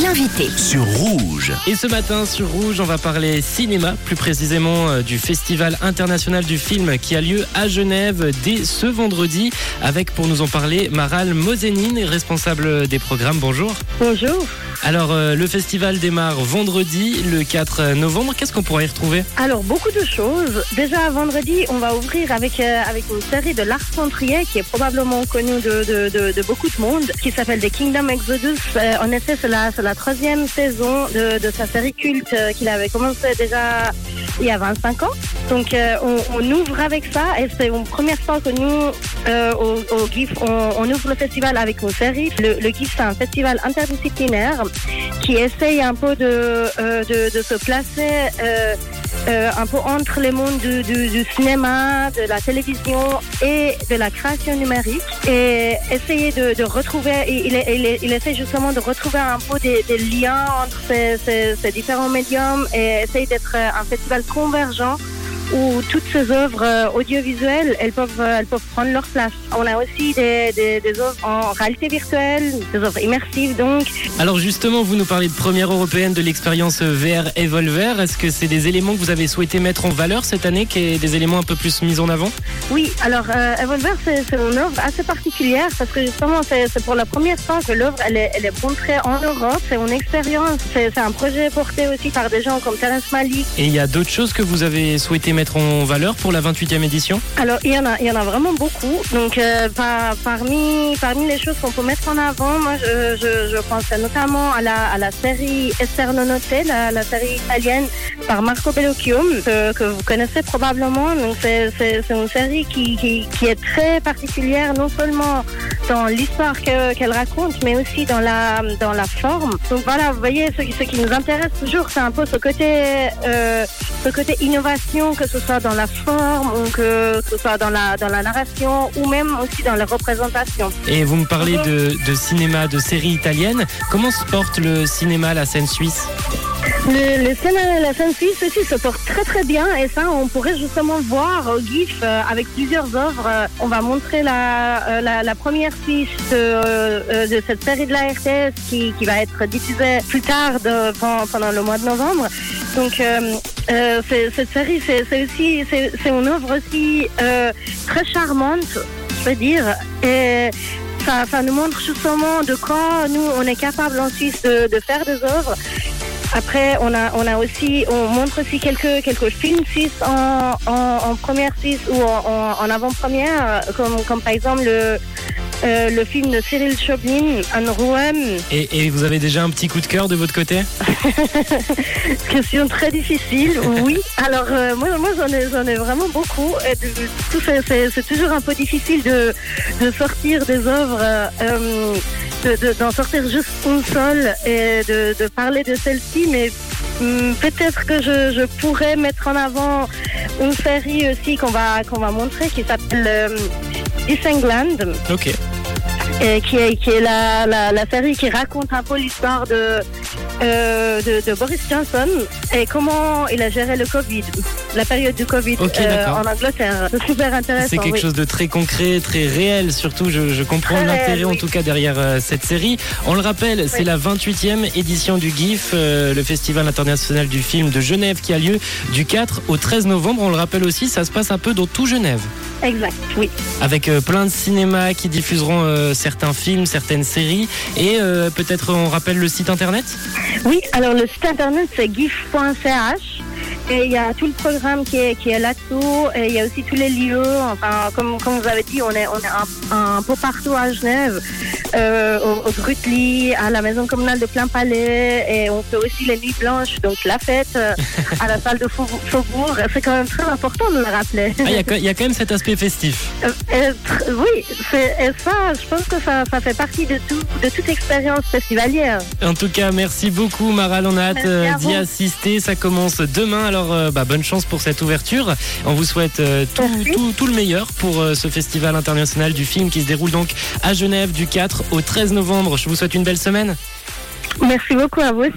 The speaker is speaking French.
l'invité. sur Rouge. Et ce matin sur Rouge, on va parler cinéma, plus précisément euh, du Festival international du film qui a lieu à Genève dès ce vendredi, avec pour nous en parler Maral Mozenine, responsable des programmes. Bonjour. Bonjour. Alors euh, le festival démarre vendredi, le 4 novembre. Qu'est-ce qu'on pourra y retrouver? Alors, beaucoup de choses. Déjà, vendredi, on va ouvrir avec, euh, avec une série de Lars von Trier, qui est probablement connue de, de, de, de beaucoup de monde, qui s'appelle The Kingdom Exodus. Euh, en effet, c'est la, c'est la troisième saison de, sa série culte euh, qu'il avait commencé déjà il y a 25 ans. Donc, euh, on, ouvre avec ça, et c'est une première fois que nous, euh, au, au GIF, on, ouvre le festival avec une série. Le, le GIF, c'est un festival interdisciplinaire qui essaye un peu de, de se placer euh, un peu entre les mondes du, cinéma, de la télévision et de la création numérique. Et essayer de, retrouver, il, il, essaie justement de retrouver un peu des, liens entre ces, ces différents médiums et essayer d'être un festival convergent où toutes ces œuvres euh, audiovisuelles, elles peuvent, euh, elles peuvent prendre leur place. On a aussi des, des, des œuvres en réalité virtuelle, des œuvres immersives donc. Alors justement, vous nous parlez de première européenne de l'expérience VR Evolver. Est-ce que c'est des éléments que vous avez souhaité mettre en valeur cette année, qui est des éléments un peu plus mis en avant? Oui, alors euh, Evolver, c'est une œuvre assez particulière parce que justement, c'est pour la première fois que l'œuvre, elle est, elle est montrée en Europe. C'est une expérience. C'est c'est un projet porté aussi par des gens comme Terence Malik. Et il y a d'autres choses que vous avez souhaité mettre en valeur pour la 28e édition Alors, il y en a, il y en a vraiment beaucoup. Donc, euh, par- parmi, parmi les choses qu'on peut mettre en avant, moi, je, pense notamment à la, à la série Notte, la, série italienne par Marco Bellocchio, que, vous connaissez probablement. Donc, c'est une série qui, qui, est très particulière, non seulement dans l'histoire que- qu'elle raconte, mais aussi dans la, dans la forme. Donc, voilà, vous voyez, ce, ce qui nous intéresse toujours, c'est un peu ce côté, euh, ce côté innovation, que ce soit dans la forme ou que, ce soit dans la, dans la narration ou même aussi dans la représentation. Et vous me parlez de, de cinéma, de séries italiennes. Comment se porte le cinéma, la scène suisse? Le, le cinéma de la scène suisse aussi se porte très très bien et ça on pourrait justement voir au GIF euh, avec plusieurs œuvres. Euh, on va montrer la, euh, la, la première fiche de, euh, de cette série de la RTS qui, qui va être diffusée plus tard de- pendant, pendant le mois de novembre. Donc euh, euh, cette série c'est aussi c'est une œuvre aussi euh, très charmante, je veux dire. Et ça, ça nous montre justement de quoi nous on est capable en Suisse de, faire des œuvres. Après, on a, on a aussi, on montre aussi quelques, quelques films suisses en, en, première suisse ou en, en, avant-première, comme, comme par exemple le, euh, le film de Cyril Choblin, Un Rouen. et, et vous avez déjà un petit coup de cœur de votre côté Question très difficile, oui. Alors, euh, moi, moi j'en ai, ai vraiment beaucoup. C'est, toujours un peu difficile de, de sortir des œuvres, euh, de, de- d'en sortir juste une seule et de, de parler de celle-ci, mais hum, peut-être que je, je pourrais mettre en avant une série aussi qu'on va, qu'on va montrer qui s'appelle euh, Disengland Ok. Qui est, qui est la, la, la série qui raconte un peu l'histoire de, euh, de, de Boris Johnson et comment il a géré le Covid, la période du Covid euh, en Angleterre. C'est super intéressant. C'est quelque oui. chose de très concret, très réel, surtout je, je comprends l'intérêt en tout cas derrière euh, cette série. On le rappelle, c'est la 28e édition du GIF, le Festival international du film de Genève qui a lieu du 4 au 13 novembre. On le rappelle aussi, ça se passe un peu dans tout Genève, Exact, oui. avec euh, plein de cinémas qui diffuseront euh, certains films, certaines séries, et euh, peut-être on rappelle le site internet? Oui, alors le site internet c'est gif.ch et il y a tout le programme qui est, qui est là-dessous et il y a aussi tous les lieux. Enfin, comme, comme vous avez dit, on est, on est un, un peu partout à Genève, euh, au, au à la maison communale de Plein Palais et on fait aussi les nuits blanches, donc la fête euh, à la salle de Faubourg. C'est quand même très important de le rappeler. Ah, Il y, a, il y a quand même cet aspect festif. Euh, euh, oui, et ça, je pense que ça, ça fait partie de, tout, de toute expérience festivalière. En tout cas, merci beaucoup Maral, on a hâte d'y assister. Ça commence demain, alors euh, bah, bonne chance pour cette ouverture. On vous souhaite euh, tout, Merci. tout, tout le meilleur pour euh, ce festival international du film qui se déroule donc à Genève du 4 au 13 novembre. Je vous souhaite une belle semaine. Merci beaucoup à vous aussi.